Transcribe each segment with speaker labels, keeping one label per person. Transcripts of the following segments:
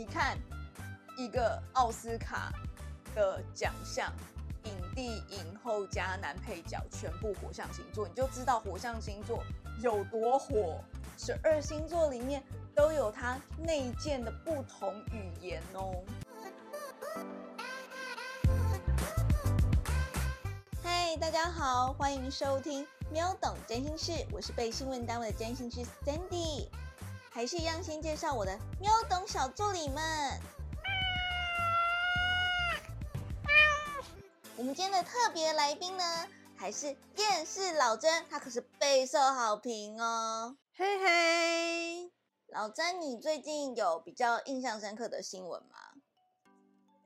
Speaker 1: 你看一个奥斯卡的奖项，影帝、影后加男配角全部火象星座，你就知道火象星座有多火。十二星座里面都有它内建的不同语言哦。嗨，大家好，欢迎收听喵懂真心事，我是被新闻单位的真心事 Sandy，还是一样先介绍我的喵懂小助理们。我们今天的特别来宾呢，还是厌世老詹，他可是备受好评哦。
Speaker 2: 嘿嘿，
Speaker 1: 老詹，你最近有比较印象深刻的新闻吗？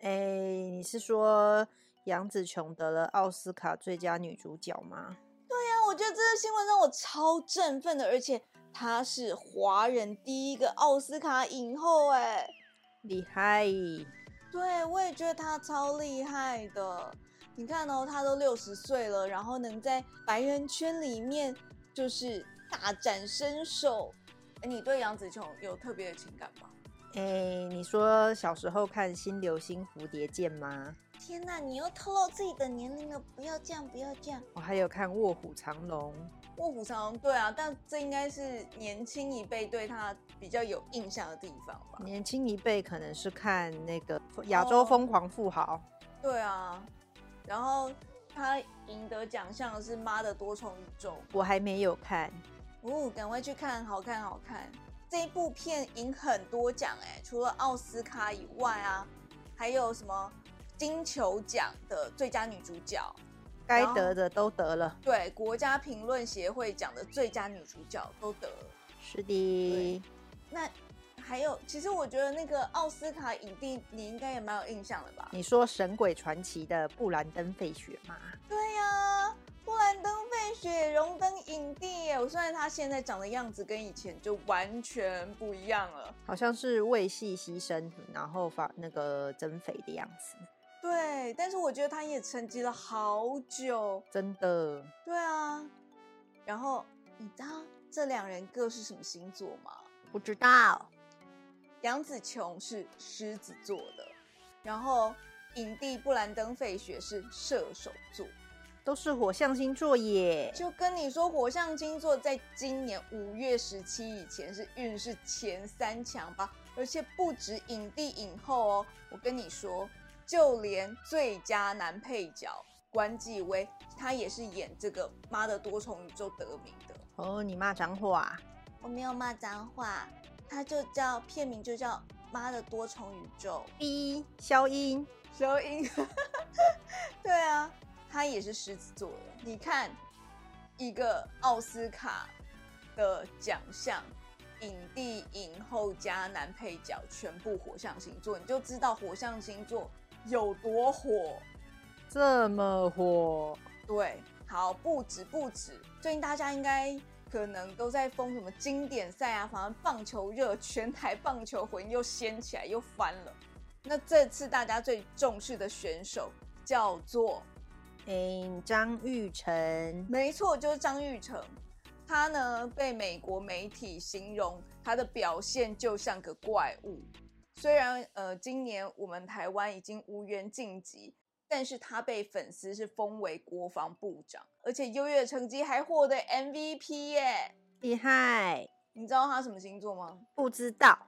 Speaker 2: 哎，你是说杨紫琼得了奥斯卡最佳女主角吗？
Speaker 1: 对呀，我觉得这个新闻让我超振奋的，而且她是华人第一个奥斯卡影后，哎，
Speaker 2: 厉害！
Speaker 1: 对，我也觉得她超厉害的。你看哦，她都六十岁了，然后能在白人圈里面就是大展身手。哎，你对杨紫琼有特别的情感吗？
Speaker 2: 哎，你说小时候看《新流星蝴蝶剑》吗？
Speaker 1: 天哪，你又透露自己的年龄了！不要这样，不要这样。
Speaker 2: 我还有看《卧虎藏龙》。
Speaker 1: 卧虎藏龙，对啊，但这应该是年轻一辈对他比较有印象的地方吧？
Speaker 2: 年轻一辈可能是看那个《亚洲疯狂富豪》。
Speaker 1: 对啊。然后他赢得奖项是《妈的多重宇宙》，
Speaker 2: 我还没有看，
Speaker 1: 哦，赶快去看，好看好看。这一部片赢很多奖哎，除了奥斯卡以外啊，还有什么金球奖的最佳女主角，
Speaker 2: 该得的都得了。
Speaker 1: 对，国家评论协会奖的最佳女主角都得了。
Speaker 2: 是的，
Speaker 1: 那。还有，其实我觉得那个奥斯卡影帝，你应该也蛮有印象的吧？
Speaker 2: 你说《神鬼传奇》的布兰登·费雪吗？
Speaker 1: 对呀，布兰登·费雪荣登影帝耶！我虽然他现在长的样子跟以前就完全不一样了，
Speaker 2: 好像是为戏牺牲，然后发那个增肥的样子。
Speaker 1: 对，但是我觉得他也沉寂了好久，
Speaker 2: 真的。
Speaker 1: 对啊，然后你知道这两人各是什么星座吗？
Speaker 2: 不知道。
Speaker 1: 杨紫琼是狮子座的，然后影帝布兰登·费雪是射手座，
Speaker 2: 都是火象星座耶。
Speaker 1: 就跟你说，火象星座在今年五月十七以前是运势前三强吧，而且不止影帝影后哦。我跟你说，就连最佳男配角关继威，他也是演这个《妈的多重宇宙》得名的。
Speaker 2: 哦，你骂脏话？
Speaker 1: 我没有骂脏话。他就叫片名，就叫《妈的多重宇宙》。
Speaker 2: 一消音，
Speaker 1: 消音。对啊，他也是狮子座的。你看，一个奥斯卡的奖项，影帝、影后加男配角全部火象星座，你就知道火象星座有多火，
Speaker 2: 这么火。
Speaker 1: 对，好，不止不止，最近大家应该。可能都在封什么经典赛啊，反正棒球热，全台棒球魂又掀起来，又翻了。那这次大家最重视的选手叫做，
Speaker 2: 嗯，张玉成，
Speaker 1: 没错，就是张玉成。他呢被美国媒体形容他的表现就像个怪物。虽然呃，今年我们台湾已经无缘晋级。但是他被粉丝是封为国防部长，而且优越成绩还获得 MVP 耶，
Speaker 2: 厉害！
Speaker 1: 你知道他什么星座吗？
Speaker 2: 不知道。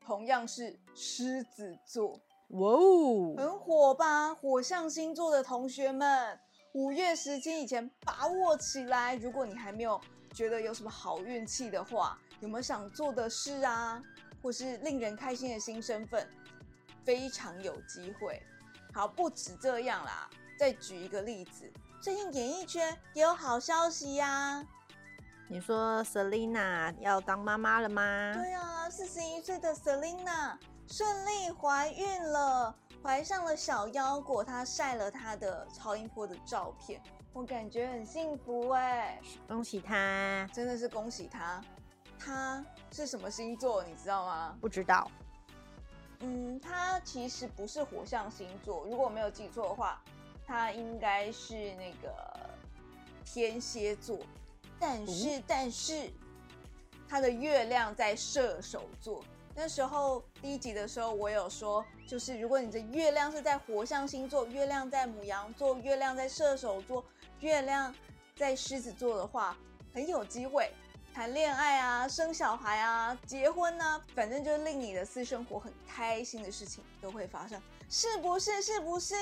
Speaker 1: 同样是狮子座，
Speaker 2: 哇哦，
Speaker 1: 很火吧？火象星座的同学们，五月十七以前把握起来。如果你还没有觉得有什么好运气的话，有没有想做的事啊，或是令人开心的新身份，非常有机会。好，不止这样啦，再举一个例子，最近演艺圈也有好消息呀。
Speaker 2: 你说 Selina 要当妈妈了吗？
Speaker 1: 对啊，四十一岁的 Selina 顺利怀孕了，怀上了小腰果，她晒了她的超音波的照片，我感觉很幸福哎，
Speaker 2: 恭喜她，
Speaker 1: 真的是恭喜她。她是什么星座，你知道吗？
Speaker 2: 不知道。
Speaker 1: 嗯，他其实不是火象星座，如果我没有记错的话，他应该是那个天蝎座。但是，但是他的月亮在射手座，那时候第一集的时候，我有说，就是如果你的月亮是在火象星座，月亮在母羊座，月亮在射手座，月亮在狮子座的话，很有机会谈恋爱啊、生小孩啊、结婚啊，反正就令你的私生活很开心的事情都会发生，是不是？是不是？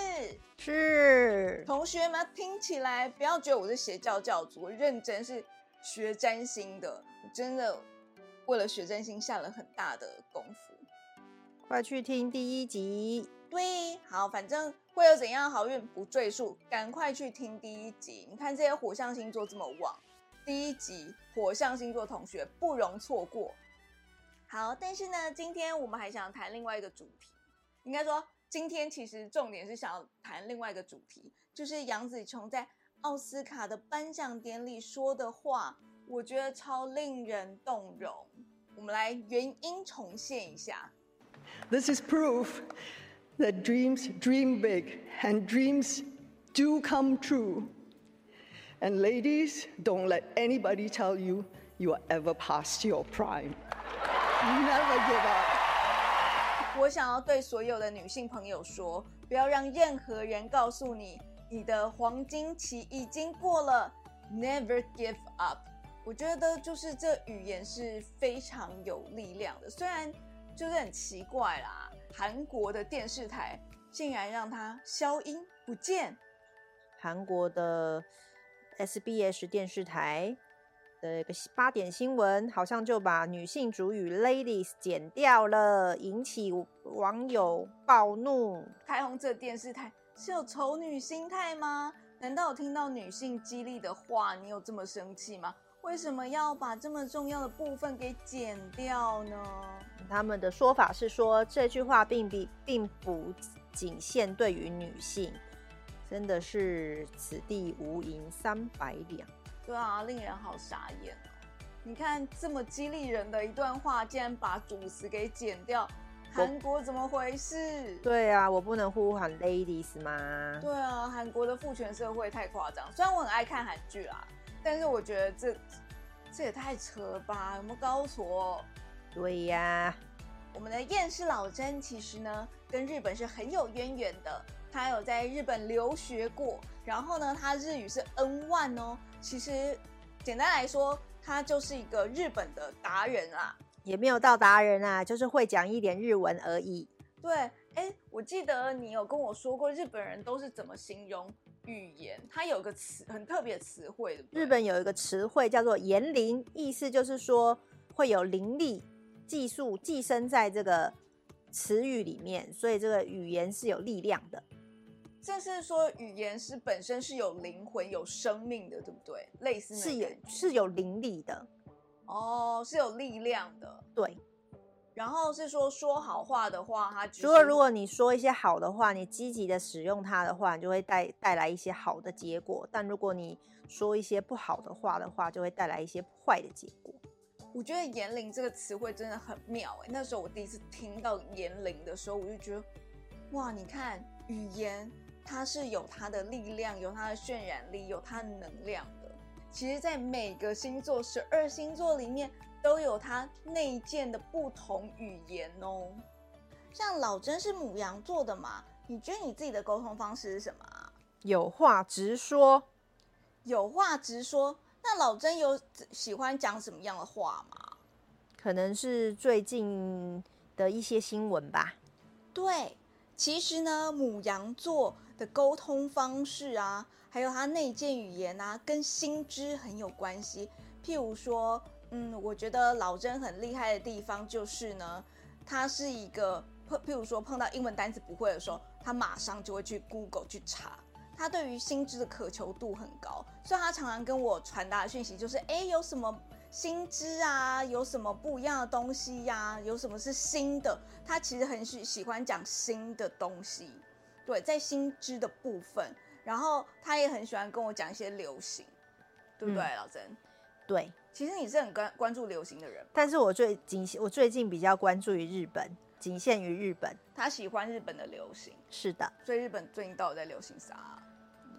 Speaker 2: 是。
Speaker 1: 同学们听起来不要觉得我是邪教教主，我认真是学占星的，真的。为了学占星下了很大的功夫，
Speaker 2: 快去听第一集。
Speaker 1: 对，好，反正会有怎样好运不赘述，赶快去听第一集。你看这些火象星座这么旺，第一集火象星座同学不容错过。好，但是呢，今天我们还想谈另外一个主题，应该说今天其实重点是想要谈另外一个主题，就是杨紫琼在奥斯卡的颁奖典礼说的话。我觉得超令人动容，我们来原音重现一下。
Speaker 3: This is proof that dreams dream big and dreams do come true. And ladies, don't let anybody tell you you are ever past your prime. Never give up.
Speaker 1: 我想要对所有的女性朋友说，不要让任何人告诉你你的黄金期已经过了。Never give up. 我觉得就是这语言是非常有力量的，虽然就是很奇怪啦，韩国的电视台竟然让它消音不见。
Speaker 2: 韩国的 SBS 电视台的一个八点新闻，好像就把女性主语 ladies 剪掉了，引起网友暴怒。
Speaker 1: 开红这电视台是有丑女心态吗？难道有听到女性激励的话，你有这么生气吗？为什么要把这么重要的部分给剪掉呢？
Speaker 2: 他们的说法是说，这句话并比并不仅限对于女性，真的是此地无银三百两。
Speaker 1: 对啊，令人好傻眼哦！你看这么激励人的一段话，竟然把主词给剪掉，韩国怎么回事？
Speaker 2: 对啊，我不能呼喊 ladies 吗？
Speaker 1: 对啊，韩国的父权社会太夸张。虽然我很爱看韩剧啦。但是我觉得这这也太扯了吧？有没有搞错？
Speaker 2: 对呀，
Speaker 1: 我们的厌世老真其实呢，跟日本是很有渊源的。他有在日本留学过，然后呢，他日语是 N one 哦。其实简单来说，他就是一个日本的达人啊，
Speaker 2: 也没有到达人啊，就是会讲一点日文而已。
Speaker 1: 对，哎，我记得你有跟我说过，日本人都是怎么形容？语言它有个词很特别的词汇的，
Speaker 2: 日本有一个词汇叫做“言灵”，意思就是说会有灵力技术寄生在这个词语里面，所以这个语言是有力量的。
Speaker 1: 这是说语言是本身是有灵魂、有生命的，对不对？类似
Speaker 2: 是有是有灵力的，
Speaker 1: 哦，是有力量的，
Speaker 2: 对。
Speaker 1: 然后是说说好话的话，它
Speaker 2: 如果如果你说一些好的话，你积极的使用它的话，就会带带来一些好的结果；但如果你说一些不好的话的话，就会带来一些坏的结果。
Speaker 1: 我觉得“言灵”这个词汇真的很妙哎！那时候我第一次听到“言灵”的时候，我就觉得，哇，你看语言它是有它的力量，有它的渲染力，有它的能量的。其实，在每个星座十二星座里面。都有它内建的不同语言哦。像老真是母羊座的嘛？你觉得你自己的沟通方式是什么啊？
Speaker 2: 有话直说。
Speaker 1: 有话直说。那老真有喜欢讲什么样的话吗？
Speaker 2: 可能是最近的一些新闻吧。
Speaker 1: 对，其实呢，母羊座的沟通方式啊，还有他内建语言啊，跟心知很有关系。譬如说。嗯，我觉得老真很厉害的地方就是呢，他是一个碰，譬如说碰到英文单词不会的时候，他马上就会去 Google 去查。他对于新知的渴求度很高，所以他常常跟我传达的讯息就是：哎，有什么新知啊？有什么不一样的东西呀？有什么是新的？他其实很喜喜欢讲新的东西，对，在新知的部分。然后他也很喜欢跟我讲一些流行，对不对，老曾？
Speaker 2: 对。
Speaker 1: 其实你是很关关注流行的人，
Speaker 2: 但是我最仅我最近比较关注于日本，仅限于日本。
Speaker 1: 他喜欢日本的流行，
Speaker 2: 是的。
Speaker 1: 所以日本最近到底在流行啥？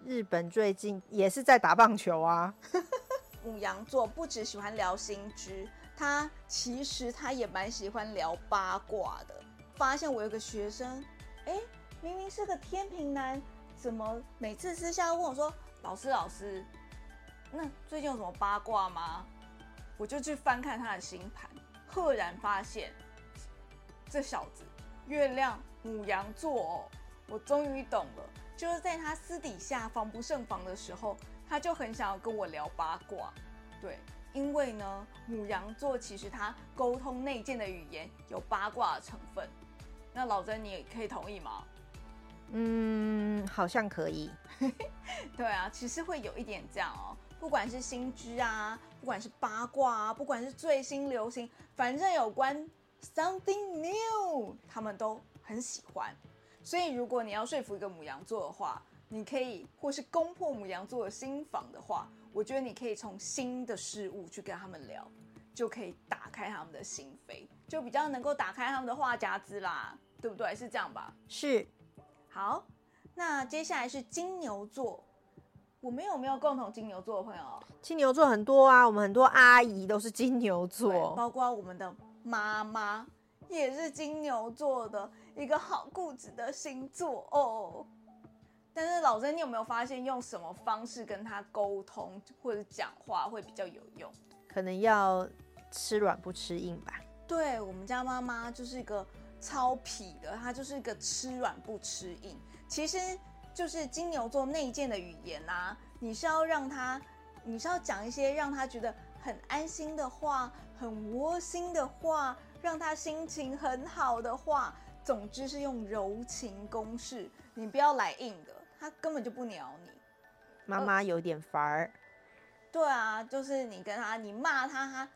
Speaker 2: 日本最近也是在打棒球啊。
Speaker 1: 母羊座不只喜欢聊新知，他其实他也蛮喜欢聊八卦的。发现我有个学生，哎，明明是个天平男，怎么每次私下问我说：“老师，老师，那最近有什么八卦吗？”我就去翻看他的星盘，赫然发现这小子月亮母羊座哦。我终于懂了，就是在他私底下防不胜防的时候，他就很想要跟我聊八卦。对，因为呢，母羊座其实他沟通内建的语言有八卦的成分。那老曾，你也可以同意吗？
Speaker 2: 嗯，好像可以。
Speaker 1: 对啊，其实会有一点这样哦。不管是新知啊，不管是八卦啊，不管是最新流行，反正有关 something new，他们都很喜欢。所以，如果你要说服一个母羊座的话，你可以或是攻破母羊座的心房的话，我觉得你可以从新的事物去跟他们聊，就可以打开他们的心扉，就比较能够打开他们的话匣子啦，对不对？是这样吧？
Speaker 2: 是。
Speaker 1: 好，那接下来是金牛座，我们有没有共同金牛座的朋友？
Speaker 2: 金牛座很多啊，我们很多阿姨都是金牛座，
Speaker 1: 包括我们的妈妈也是金牛座的。一个好固执的星座哦，但是老曾，你有没有发现用什么方式跟他沟通或者讲话会比较有用？
Speaker 2: 可能要吃软不吃硬吧。
Speaker 1: 对我们家妈妈就是一个超痞的，他就是一个吃软不吃硬。其实就是金牛座内建的语言啊，你是要让他，你是要讲一些让他觉得很安心的话，很窝心的话，让他心情很好的话。总之是用柔情攻势，你不要来硬的，他根本就不鸟你。
Speaker 2: 妈妈有点烦儿。
Speaker 1: 对啊，就是你跟他，你骂他，他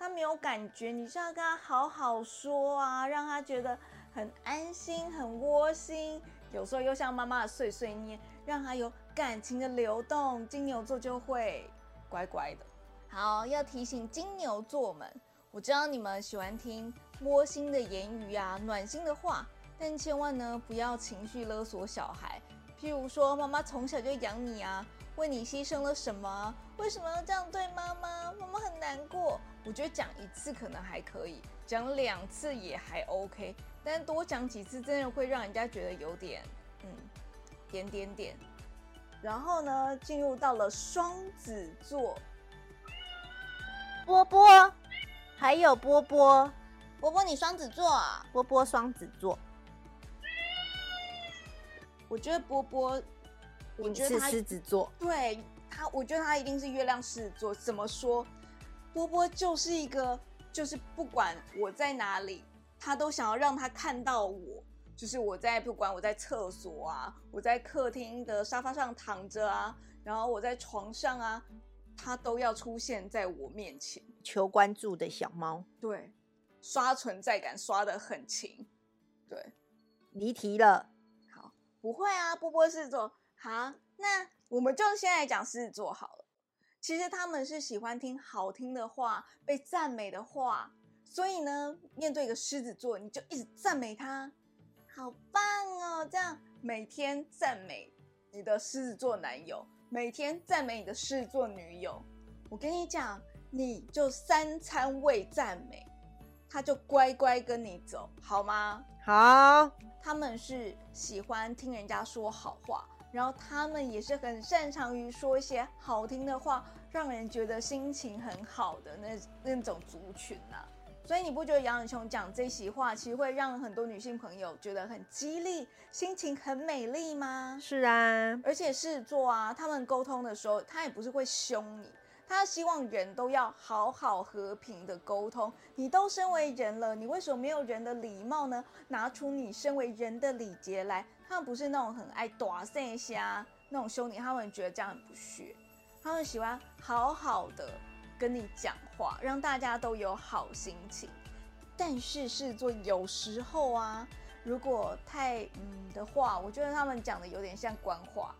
Speaker 1: 他没有感觉，你就要跟他好好说啊，让他觉得很安心、很窝心。有时候又像妈妈的碎碎念，让他有感情的流动，金牛座就会乖乖的。好，要提醒金牛座们。我知道你们喜欢听窝心的言语啊，暖心的话，但千万呢不要情绪勒索小孩。譬如说，妈妈从小就养你啊，为你牺牲了什么？为什么要这样对妈妈？妈妈很难过。我觉得讲一次可能还可以，讲两次也还 OK，但多讲几次真的会让人家觉得有点嗯点点点。然后呢，进入到了双子座，
Speaker 2: 波波。还有波波，
Speaker 1: 波波，你双子座啊？
Speaker 2: 波波双子座，
Speaker 1: 我觉得波波，我觉得他
Speaker 2: 狮子座，
Speaker 1: 对他，我觉得他一定是月亮狮子座。怎么说？波波就是一个，就是不管我在哪里，他都想要让他看到我。就是我在不管我在厕所啊，我在客厅的沙发上躺着啊，然后我在床上啊。他都要出现在我面前，
Speaker 2: 求关注的小猫，
Speaker 1: 对，刷存在感刷的很勤，对，
Speaker 2: 离题了，
Speaker 1: 好，不会啊，波波狮子座，好，那我们就先来讲狮子座好了。其实他们是喜欢听好听的话，被赞美的话，所以呢，面对一个狮子座，你就一直赞美他，好棒哦，这样每天赞美你的狮子座男友。每天赞美你的狮子座女友，我跟你讲，你就三餐未赞美，他就乖乖跟你走，好吗？
Speaker 2: 好。
Speaker 1: 他们是喜欢听人家说好话，然后他们也是很擅长于说一些好听的话，让人觉得心情很好的那那种族群呐。所以你不觉得杨永琼讲这席话，其实会让很多女性朋友觉得很激励，心情很美丽吗？
Speaker 2: 是啊，
Speaker 1: 而且狮子座啊，他们沟通的时候，他也不是会凶你，他希望人都要好好和平的沟通。你都身为人了，你为什么没有人的礼貌呢？拿出你身为人的礼节来。他们不是那种很爱打一下那种兄弟，他们觉得这样很不屑，他们喜欢好好的。跟你讲话，让大家都有好心情。但是狮子座有时候啊，如果太嗯的话，我觉得他们讲的有点像官话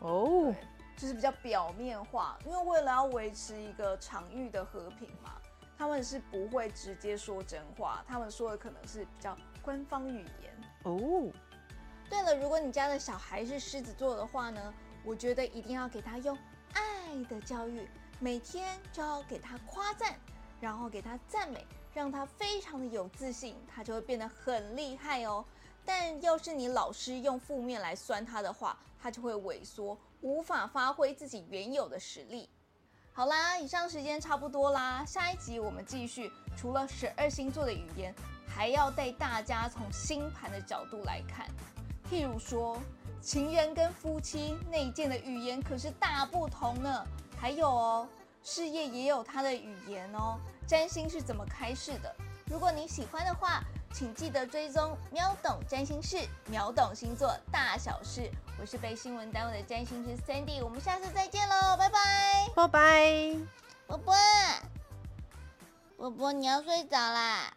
Speaker 2: 哦，
Speaker 1: 就是比较表面化。因为为了要维持一个场域的和平嘛，他们是不会直接说真话，他们说的可能是比较官方语言
Speaker 2: 哦。
Speaker 1: 对了，如果你家的小孩是狮子座的话呢，我觉得一定要给他用爱的教育。每天就要给他夸赞，然后给他赞美，让他非常的有自信，他就会变得很厉害哦。但要是你老师用负面来酸他的话，他就会萎缩，无法发挥自己原有的实力。好啦，以上时间差不多啦，下一集我们继续，除了十二星座的语言，还要带大家从星盘的角度来看。譬如说，情人跟夫妻内建的语言可是大不同呢。还有哦，事业也有它的语言哦。占星是怎么开始的？如果你喜欢的话，请记得追踪秒懂占星事，秒懂星座大小事。我是被新闻单位的占星师 Sandy，我们下次再见喽，拜拜，
Speaker 2: 拜拜，
Speaker 1: 波波，波波你要睡着啦。